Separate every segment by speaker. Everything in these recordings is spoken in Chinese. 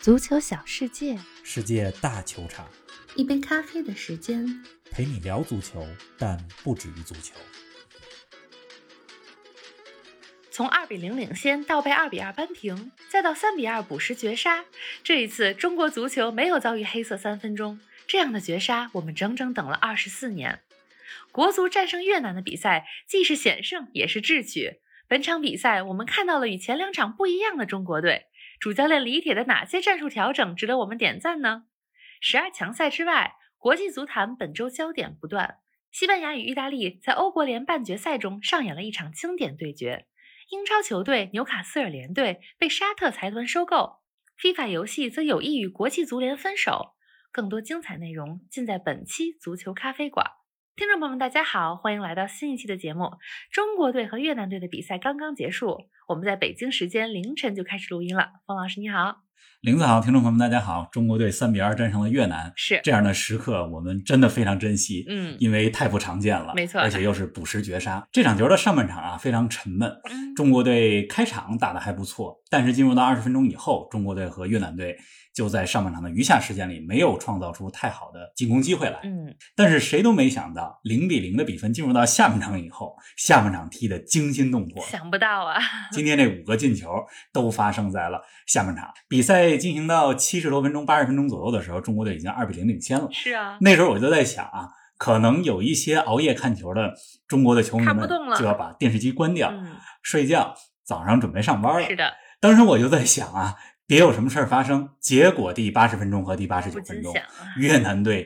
Speaker 1: 足球小世界，
Speaker 2: 世界大球场，
Speaker 1: 一杯咖啡的时间。
Speaker 2: 陪你聊足球，但不止于足球。
Speaker 3: 从二比零领先到被二比二扳平，再到三比二补时绝杀，这一次中国足球没有遭遇黑色三分钟。这样的绝杀，我们整整等了二十四年。国足战胜越南的比赛，既是险胜，也是智取。本场比赛，我们看到了与前两场不一样的中国队。主教练李铁的哪些战术调整值得我们点赞呢？十二强赛之外，国际足坛本周焦点不断。西班牙与意大利在欧国联半决赛中上演了一场经典对决。英超球队纽卡斯尔联队被沙特财团收购。FIFA 游戏则有意与国际足联分手。更多精彩内容尽在本期足球咖啡馆。听众朋友们，大家好，欢迎来到新一期的节目。中国队和越南队的比赛刚刚结束，我们在北京时间凌晨就开始录音了。冯老师你好，
Speaker 2: 林子好，听众朋友们大家好。中国队三比二战胜了越南，
Speaker 3: 是
Speaker 2: 这样的时刻，我们真的非常珍惜，
Speaker 3: 嗯，
Speaker 2: 因为太不常见了，
Speaker 3: 没错
Speaker 2: 而且又是补时绝杀。这场球的上半场啊非常沉闷，
Speaker 3: 嗯
Speaker 2: 中国队开场打得还不错，但是进入到二十分钟以后，中国队和越南队就在上半场的余下时间里没有创造出太好的进攻机会来。
Speaker 3: 嗯，
Speaker 2: 但是谁都没想到，零比零的比分进入到下半场以后，下半场踢得惊心动魄。
Speaker 3: 想不到啊，
Speaker 2: 今天这五个进球都发生在了下半场。比赛进行到七十多分钟、八十分钟左右的时候，中国队已经二比零领先了。
Speaker 3: 是啊，
Speaker 2: 那时候我就在想啊，可能有一些熬夜看球的中国的球迷们就要把电视机关掉，
Speaker 3: 嗯，
Speaker 2: 睡觉，早上准备上班了。
Speaker 3: 是的，
Speaker 2: 当时我就在想啊，别有什么事儿发生。结果第八十分钟和第八十九分钟，越南队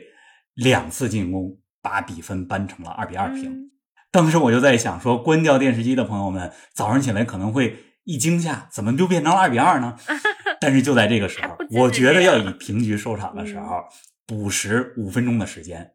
Speaker 2: 两次进攻把比分扳成了二比二平。
Speaker 3: 嗯
Speaker 2: 当时我就在想说，关掉电视机的朋友们早上起来可能会一惊吓，怎么就变成了二比二呢？但是就在这个时候我觉得要以平局收场的时候，补时五分钟的时间，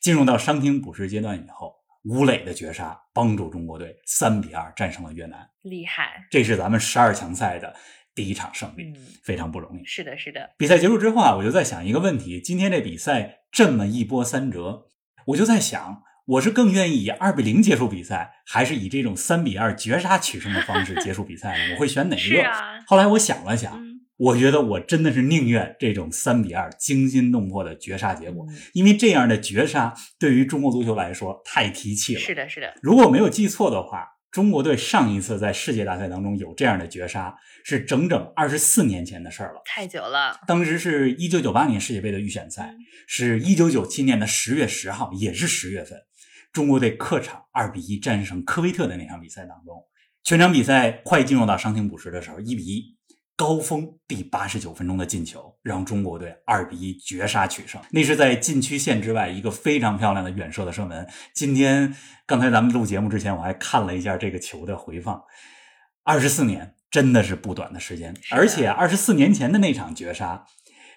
Speaker 2: 进入到伤停补时阶段以后，吴磊的绝杀帮助中国队三比二战胜了越南，
Speaker 3: 厉害，
Speaker 2: 这是咱们十二强赛的第一场胜利，
Speaker 3: 嗯，
Speaker 2: 非常不容易。
Speaker 3: 是的，是的，
Speaker 2: 比赛结束之后啊，我就在想一个问题：今天这比赛这么一波三折，我就在想，我是更愿意以二比零结束比赛，还是以这种三比二绝杀取胜的方式结束比赛呢？我会选哪一个？
Speaker 3: 啊，
Speaker 2: 后来我想了想，
Speaker 3: 嗯，
Speaker 2: 我觉得我真的是宁愿这种三比二惊心动魄的绝杀结果，
Speaker 3: 嗯
Speaker 2: 因为这样的绝杀对于中国足球来说太提气了。
Speaker 3: 是的，是的，
Speaker 2: 如果我没有记错的话，中国队上一次在世界大赛当中有这样的绝杀，是整整二十四年前的事儿了。
Speaker 3: 太久了，
Speaker 2: 当时是一九九八年世界杯的预选赛，
Speaker 3: 嗯
Speaker 2: 是一九九七年的十月十号，也是十月份，中国队客场二比一战胜科威特的那场比赛当中，全场比赛快进入到伤停补时的时候，一比一，高峰第八十九分钟的进球让中国队二比一绝杀取胜。那是在禁区线之外一个非常漂亮的远射的射门。今天刚才咱们录节目之前，我还看了一下这个球的回放，二十四年真的是不短的时间，而且二十四年前的那场绝杀。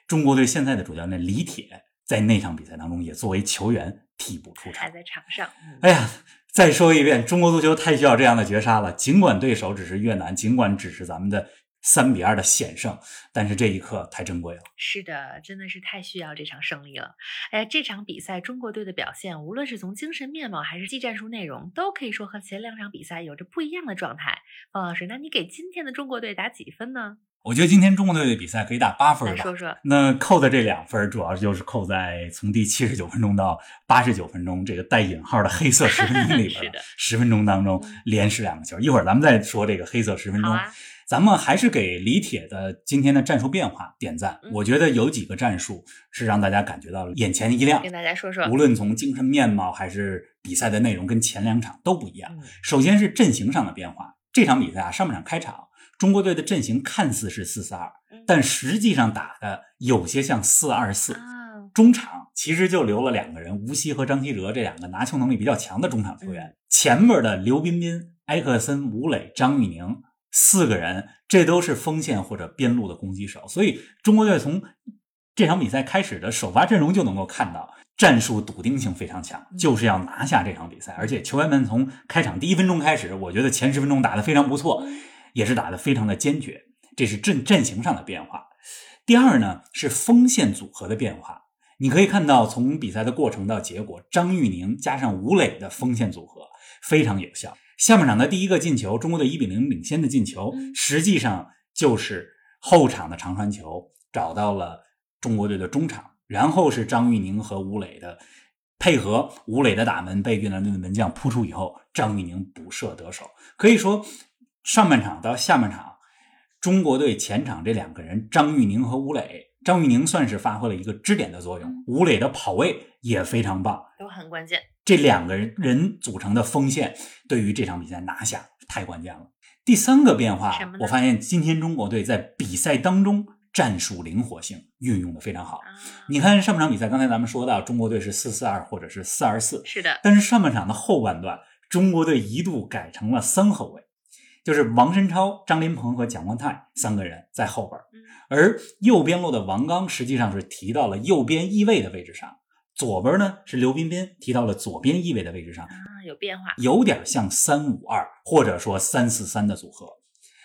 Speaker 2: 中国队现在的主教练李铁在那场比赛当中也作为球员替补出场。
Speaker 3: 还在场上，嗯
Speaker 2: 哎呀，再说一遍，中国足球太需要这样的绝杀了。尽管对手只是越南，尽管只是咱们的三比二的险胜，但是这一刻太珍贵了。
Speaker 3: 是的，真的是太需要这场胜利了。哎，这场比赛中国队的表现，无论是从精神面貌还是技战术内容，都可以说和前两场比赛有着不一样的状态。方老师，那你给今天的中国队打几分呢？
Speaker 2: 我觉得今天中国队的比赛可以打八分吧。
Speaker 3: 说说。
Speaker 2: 那扣的这两分，主要就是扣在从第七十九分钟到八十九分钟这个带引号的黑色十分钟里边 了。十分钟当中
Speaker 3: 嗯
Speaker 2: 连失两个球，一会儿咱们再说这个黑色十分钟。咱们还是给李铁的今天的战术变化点赞。
Speaker 3: 嗯
Speaker 2: 我觉得有几个战术是让大家感觉到了眼前一亮
Speaker 3: 跟，大家说说。
Speaker 2: 无论从精神面貌还是比赛的内容，跟前两场都不一样。
Speaker 3: 嗯
Speaker 2: 首先是阵型上的变化。这场比赛啊，上半场开场，中国队的阵型看似是四四二，
Speaker 3: 嗯
Speaker 2: 但实际上打的有些像四二四。
Speaker 3: 啊，
Speaker 2: 中场其实就留了两个人，吴曦和张稀哲这两个拿球能力比较强的中场球员。
Speaker 3: 嗯
Speaker 2: 前面的刘彬彬、埃克森、吴磊、张玉宁四个人，这都是锋线或者边路的攻击手。所以中国队从这场比赛开始的首发阵容就能够看到，战术笃定性非常强，
Speaker 3: 嗯
Speaker 2: 就是要拿下这场比赛。而且球员们从开场第一分钟开始，我觉得前十分钟打得非常不错，也是打得非常的坚决。这是阵阵型上的变化。第二呢是锋线组合的变化。你可以看到，从比赛的过程到结果，张玉宁加上吴磊的锋线组合非常有效。下半场的第一个进球，中国队一比零领先的进球，
Speaker 3: 嗯
Speaker 2: 实际上就是后场的长传球，找到了中国队的中场，然后是张玉宁和吴磊的配合，吴磊的打门被越南队的门将扑出以后，张玉宁补射得手。可以说，上半场到下半场，中国队前场这两个人张玉宁和吴磊，张玉宁算是发挥了一个支点的作用，吴磊的跑位也非常棒，
Speaker 3: 都很关键。
Speaker 2: 这两个人人组成的锋线，对于这场比赛拿下太关键了。第三个变化，我发现今天中国队在比赛当中战术灵活性运用的非常好。你看上半场比赛，刚才咱们说到中国队是四四二或者是四二四，
Speaker 3: 是的。
Speaker 2: 但是上半场的后半段，中国队一度改成了三后卫，就是王申超、张琳芃和蒋光太三个人在后边，而右边路的王刚实际上是提到了右边翼位的位置上。左边呢是刘彬彬提到了左边翼位的位置上
Speaker 3: 啊，有变化，
Speaker 2: 有点像三五二或者说三四三的组合，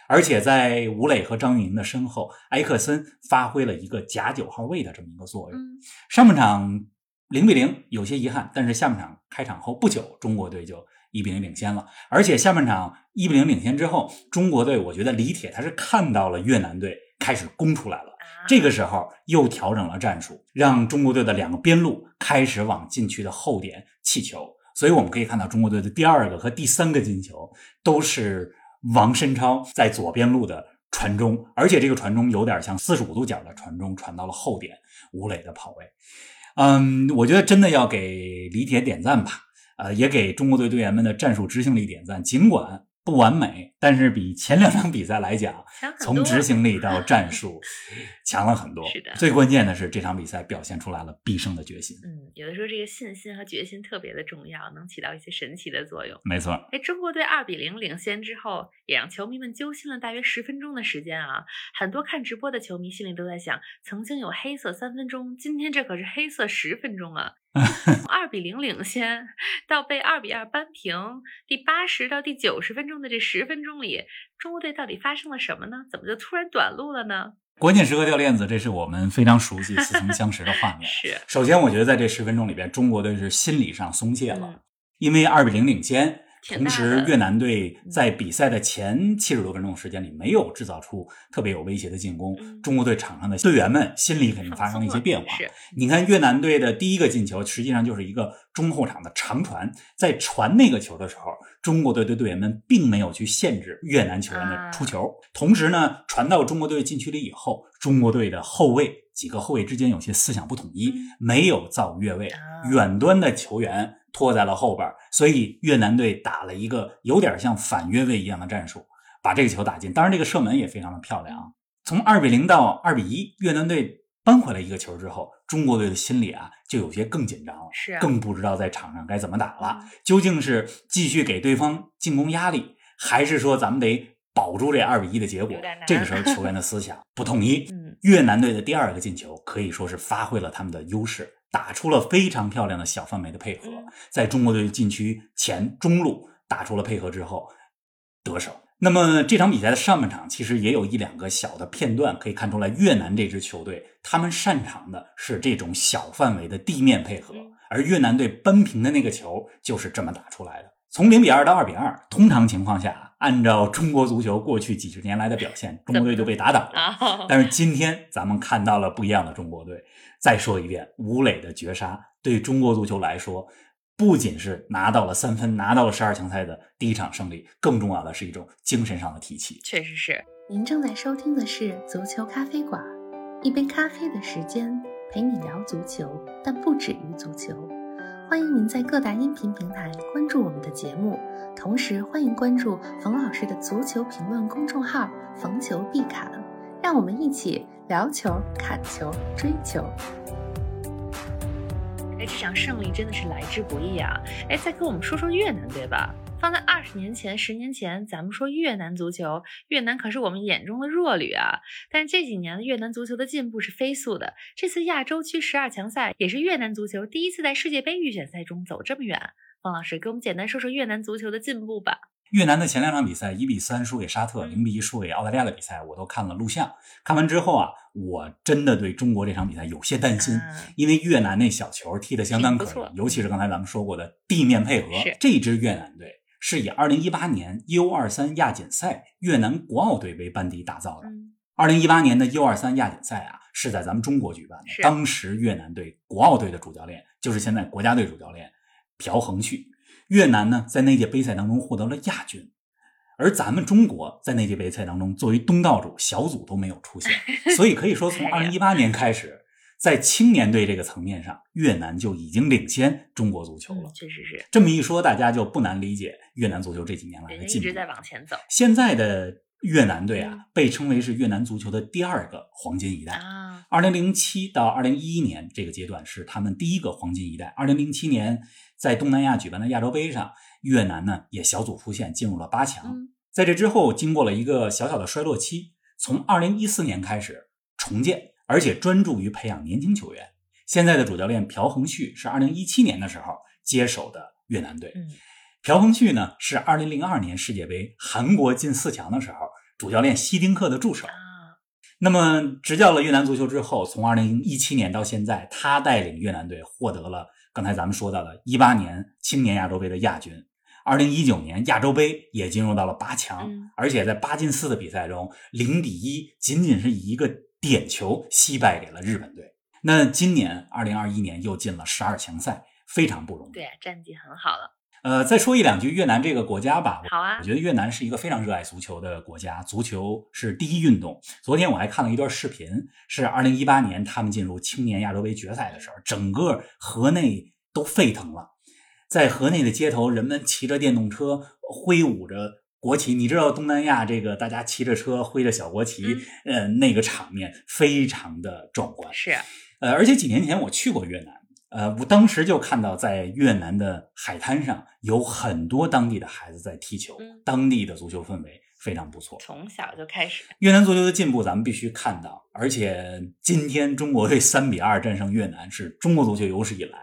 Speaker 2: 而且在吴磊和张玉宁的身后，埃克森发挥了一个假九号位的这么一个作用。上半场零比零有些遗憾，但是下半场开场后不久，中国队就一比零领先了，而且下半场一比零领先之后，中国队我觉得李铁他是看到了越南队开始攻出来了。这个时候又调整了战术，让中国队的两个边路开始往禁区的后点气球。所以我们可以看到，中国队的第二个和第三个进球都是王申超在左边路的传中，而且这个传中有点像四十五度角的传中，传到了后点吴磊的跑位。嗯，我觉得真的要给李铁点赞吧，呃，也给中国队队员们的战术执行力点赞。尽管。不完美，但是比前两场比赛来讲，从执行力到战 术强了很多。
Speaker 3: 是的，
Speaker 2: 最关键的是这场比赛表现出来了必胜的决心。
Speaker 3: 嗯，有的时候这个信心和决心特别的重要，能起到一些神奇的作用。
Speaker 2: 没错。
Speaker 3: 哎，中国队二比零领先之后，也让球迷们揪心了大约十分钟的时间啊！很多看直播的球迷心里都在想：曾经有黑色三分钟，今天这可是黑色十分钟啊！从 二比零领先到被二比二扳平，第八十到第九十分钟的这十分钟里，中国队到底发生了什么呢？怎么就突然短路了呢？
Speaker 2: 关键时刻掉链子，这是我们非常熟悉、似曾相识的画面。
Speaker 3: 是，
Speaker 2: 首先我觉得在这十分钟里边，中国队是心理上松懈了，因为二比零领先。同时，越南队在比赛的前七十多分钟时间里没有制造出特别有威胁的进攻，中国队场上的队员们心里肯定发生了一些变化。你看，越南队的第一个进球实际上就是一个中后场的长传，在传那个球的时候，中国队的队员们并没有去限制越南球员的出球。同时呢，传到中国队禁区里以后，中国队的后卫几个后卫之间有些思想不统一，没有造越位，远端的球员。拖在了后边，所以越南队打了一个有点像反越位一样的战术，把这个球打进。当然，这个射门也非常的漂亮。从二比零到二比一，越南队扳回来一个球之后，中国队的心里啊就有些更紧张了，
Speaker 3: 是
Speaker 2: 更不知道在场上该怎么打了。究竟是继续给对方进攻压力，还是说咱们得保住这二比一的结果？这个时候球员的思想不统一。越南队的第二个进球可以说是发挥了他们的优势。打出了非常漂亮的小范围的配合，在中国队禁区前中路打出了配合之后得手。那么这场比赛的上半场其实也有一两个小的片段可以看出来，越南这支球队他们擅长的是这种小范围的地面配合，而越南队扳平的那个球就是这么打出来的。从零比二到二比二，通常情况下，按照中国足球过去几十年来的表现，中国队就被打倒了。但是今天咱们看到了不一样的中国队。再说一遍，吴磊的绝杀对中国足球来说，不仅是拿到了三分，拿到了十二强赛的第一场胜利，更重要的是一种精神上的提气。
Speaker 3: 确实是。
Speaker 1: 您正在收听的是足球咖啡馆，一杯咖啡的时间陪你聊足球，但不止于足球。欢迎您在各大音频平台关注我们的节目，同时欢迎关注冯老师的足球评论公众号“逢球必侃”，让我们一起聊球、砍球、追球。
Speaker 3: 哎，这场胜利真的是来之不易啊！哎，再跟我们说说越南队吧。放在二十年前、十年前，咱们说越南足球，越南可是我们眼中的弱旅啊。但是这几年的越南足球的进步是飞速的。这次亚洲区十二强赛也是越南足球第一次在世界杯预选赛中走这么远。方老师，给我们简单说说越南足球的进步吧。
Speaker 2: 越南的前两场比赛，一比三输给沙特，零比一输给澳大利亚的比赛，我都看了录像。看完之后啊，我真的对中国这场比赛有些担心，因为越南那小球踢得相当可以，尤其是刚才咱们说过的地面配合，这支越南队。是以二零一八年 U 二三亚锦赛越南国奥队为班底打造的。二零一八年的 U 二三亚锦赛啊，是在咱们中国举办的。当时越南队国奥队的主教练就是现在国家队主教练朴恒旭。越南呢，在那届杯赛当中获得了亚军，而咱们中国在那届杯赛当中作为东道主，小组都没有出现，所以可以说从二零一八年开始，在青年队这个层面上，越南就已经领先中国足球了
Speaker 3: 嗯，。确实是，
Speaker 2: 这么一说，大家就不难理解越南足球这几年来的进步
Speaker 3: 一直。在往前走
Speaker 2: 现在的越南队啊
Speaker 3: 嗯，
Speaker 2: 被称为是越南足球的第二个黄金一代。
Speaker 3: 啊，
Speaker 2: 二零零七到二零一一年这个阶段是他们第一个黄金一代。二零零七年在东南亚举办的亚洲杯上，越南呢也小组出线，进入了八强。
Speaker 3: 嗯
Speaker 2: 在这之后，经过了一个小小的衰落期，从二零一四年开始重建，而且专注于培养年轻球员。现在的主教练朴恒旭是二零一七年的时候接手的越南队。
Speaker 3: 嗯，
Speaker 2: 朴恒旭呢是二零零二年世界杯韩国进四强的时候，主教练希丁克的助手。
Speaker 3: 啊，
Speaker 2: 那么执教了越南足球之后，从二零一七年到现在，他带领越南队获得了刚才咱们说到的一八年青年亚洲杯的亚军，二零一九年亚洲杯也进入到了八强，
Speaker 3: 嗯
Speaker 2: 而且在八进四的比赛中，零比一，仅仅是以一个点球惜败给了日本队。那今年二零二一年又进了十二强赛，非常不容易。
Speaker 3: 对，战绩很好了，
Speaker 2: 呃，再说一两句越南这个国家吧。
Speaker 3: 好啊
Speaker 2: 我觉得越南是一个非常热爱足球的国家，足球是第一运动。昨天我还看了一段视频，是二零一八年他们进入青年亚洲杯决赛的时候，整个河内都沸腾了。在河内的街头，人们骑着电动车，挥舞着国旗。你知道东南亚这个大家骑着车挥着小国旗，呃，那个场面非常的壮观。
Speaker 3: 是
Speaker 2: 呃，而且几年前我去过越南，呃，我当时就看到在越南的海滩上有很多当地的孩子在踢球，
Speaker 3: 嗯
Speaker 2: 当地的足球氛围非常不错。
Speaker 3: 从小就开始，
Speaker 2: 越南足球的进步咱们必须看到，而且今天中国队三比二战胜越南，是中国足球有史以来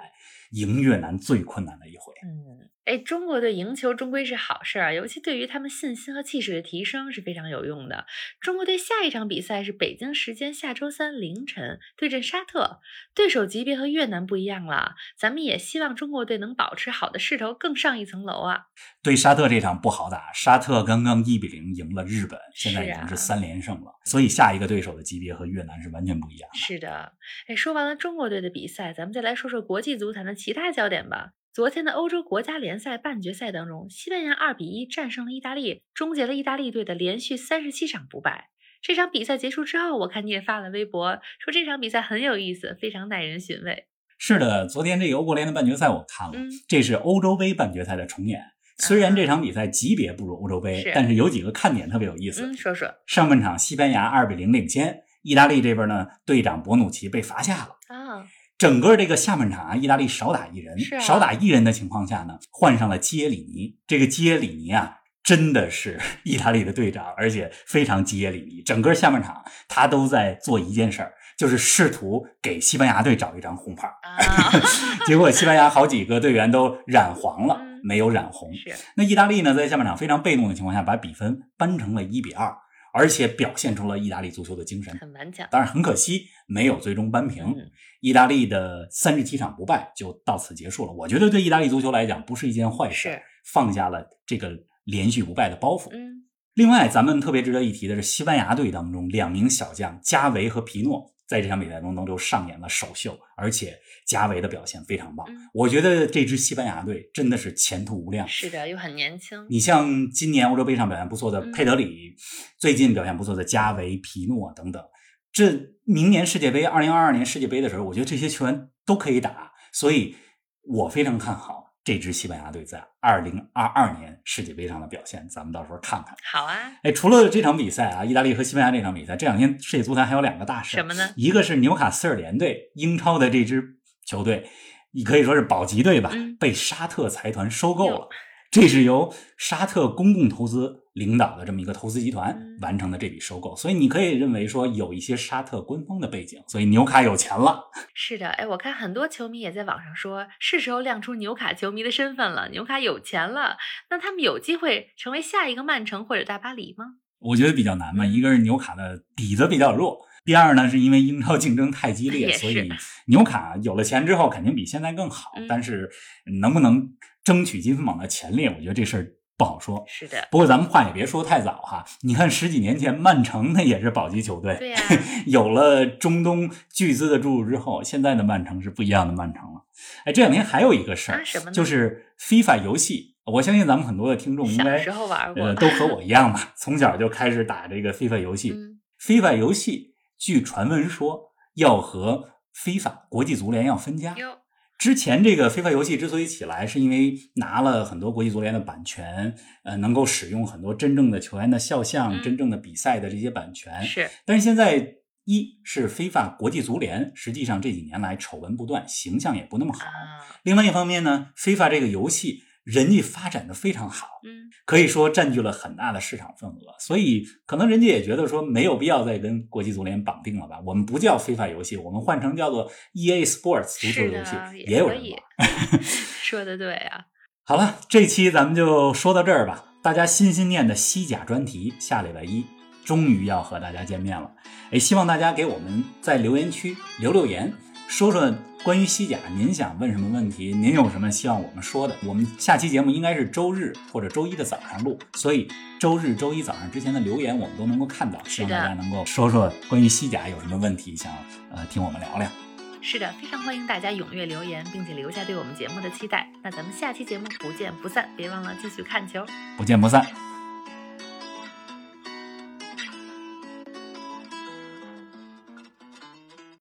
Speaker 2: 赢越南最困难的一回。
Speaker 3: 嗯，哎，中国队赢球终归是好事儿，尤其对于他们信心和气势的提升是非常有用的。中国队下一场比赛是北京时间下周三凌晨对阵沙特，对手级别和越南不一样了。咱们也希望中国队能保持好的势头，更上一层楼啊！
Speaker 2: 对沙特这场不好打，沙特刚刚一比零赢了日本，现在已经是三连胜了，所以下一个对手的级别和越南是完全不一样的。
Speaker 3: 是的，哎，说完了中国队的比赛，咱们再来说说国际足坛的其他焦点吧。昨天的欧洲国家联赛半决赛当中，西班牙二比一战胜了意大利，终结了意大利队的连续三十七场不败。这场比赛结束之后，我看你也发了微博，说这场比赛很有意思，非常耐人寻味。
Speaker 2: 是的，昨天这个欧国联的半决赛我看了，
Speaker 3: 嗯
Speaker 2: 这是欧洲杯半决赛的重演。虽然这场比赛级别不如欧洲杯，
Speaker 3: 是
Speaker 2: 但是有几个看点特别有意思。
Speaker 3: 嗯，说说
Speaker 2: 上半场西班牙二比零领先，意大利这边呢，队长博努奇被罚下了。
Speaker 3: 啊，
Speaker 2: 整个这个下半场啊，意大利少打一人，
Speaker 3: 啊
Speaker 2: 少打一人的情况下呢，换上了基耶里尼。这个基耶里尼啊，真的是 意大利的队长，而且非常基耶里尼。整个下半场他都在做一件事儿，就是试图给西班牙队找一张红牌。
Speaker 3: 啊，
Speaker 2: 结果西班牙好几个队员都染黄了
Speaker 3: 嗯，
Speaker 2: 没有染红。
Speaker 3: 是
Speaker 2: 那意大利呢，在下半场非常被动的情况下，把比分扳成了一比二，而且表现出了意大利足球的精神。
Speaker 3: 很顽强。
Speaker 2: 当然很可惜，没有最终扳平。
Speaker 3: 嗯
Speaker 2: 意大利的三十七场不败就到此结束了。我觉得对意大利足球来讲不是一件坏事，放下了这个连续不败的包袱。
Speaker 3: 嗯，
Speaker 2: 另外，咱们特别值得一提的是，西班牙队当中两名小将加维和皮诺在这场比赛中都上演了首秀，而且加维的表现非常棒。
Speaker 3: 嗯
Speaker 2: 我觉得这支西班牙队真的是前途无量。
Speaker 3: 是的，又很年轻。
Speaker 2: 你像今年欧洲杯上表现不错的
Speaker 3: 嗯
Speaker 2: 佩德里，最近表现不错的加维、皮诺等等，这明年世界杯、二零二二年世界杯的时候，我觉得这些球员都可以打，所以我非常看好这支西班牙队在二零二二年世界杯上的表现。咱们到时候看看。
Speaker 3: 好啊，
Speaker 2: 哎，除了这场比赛啊，意大利和西班牙这场比赛，这两天世界足坛还有两个大事，
Speaker 3: 什么呢？
Speaker 2: 一个是纽卡斯尔联队，英超的这支球队，你可以说是保级队吧，
Speaker 3: 嗯
Speaker 2: 被沙特财团收购了
Speaker 3: 哟。
Speaker 2: 这是由沙特公共投资领导的这么一个投资集团
Speaker 3: 嗯
Speaker 2: 完成的这笔收购，所以你可以认为说有一些沙特官方的背景，所以纽卡有钱了。
Speaker 3: 是的，哎，我看很多球迷也在网上说，是时候亮出纽卡球迷的身份了。纽卡有钱了，那他们有机会成为下一个曼城或者大巴黎吗？
Speaker 2: 我觉得比较难嘛，
Speaker 3: 嗯
Speaker 2: 一个是纽卡的底子比较弱，第二呢是因为英超竞争太激烈，所以纽卡有了钱之后肯定比现在更好，
Speaker 3: 嗯
Speaker 2: 但是能不能争取积分榜的前列，我觉得这事儿不好说。
Speaker 3: 是的，
Speaker 2: 不过咱们话也别说太早哈，你看十几年前曼城那也是保级球队，
Speaker 3: 对呀、
Speaker 2: 有了中东巨资的注入之后，现在的曼城是不一样的曼城了。哎，这两天还有一个事儿、就是 FIFA 游戏，我相信咱们很多的听众应该
Speaker 3: 小时候玩过
Speaker 2: 呃都和我一样吧，从小就开始打这个 FIFA 游戏。
Speaker 3: 嗯
Speaker 2: FIFA 游戏据传闻说要和 FIFA 国际足联要分家。
Speaker 3: 哟，
Speaker 2: 之前这个 FIFA 游戏之所以起来，是因为拿了很多国际足联的版权，呃，能够使用很多真正的球员的肖像、
Speaker 3: 嗯
Speaker 2: 真正的比赛的这些版权。
Speaker 3: 是
Speaker 2: 但是现在一是 FIFA 国际足联，实际上这几年来丑闻不断，形象也不那么好。
Speaker 3: 啊，
Speaker 2: 另外一方面呢，FIFA 这个游戏人家发展的非常好，
Speaker 3: 嗯，
Speaker 2: 可以说占据了很大的市场份额，所以可能人家也觉得说没有必要再跟国际足联绑定了吧？我们不叫非法游戏，我们换成叫做 EA Sports 足球游戏，，也有人玩。
Speaker 3: 说的对啊，
Speaker 2: 好了，这期咱们就说到这儿吧。大家心心念的西甲专题，下礼拜一终于要和大家见面了。哎，希望大家给我们在留言区留留言，说说关于西甲您想问什么问题，您有什么希望我们说的。我们下期节目应该是周日或者周一的早上录，所以周日、周一早上之前的留言我们都能够看到。希望大家能够说说关于西甲有什么问题，想呃听我们聊聊。
Speaker 3: 是的，非常欢迎大家踊跃留言，并且留下对我们节目的期待。那咱们下期节目不见不散，别忘了继续看球。
Speaker 2: 不见不散。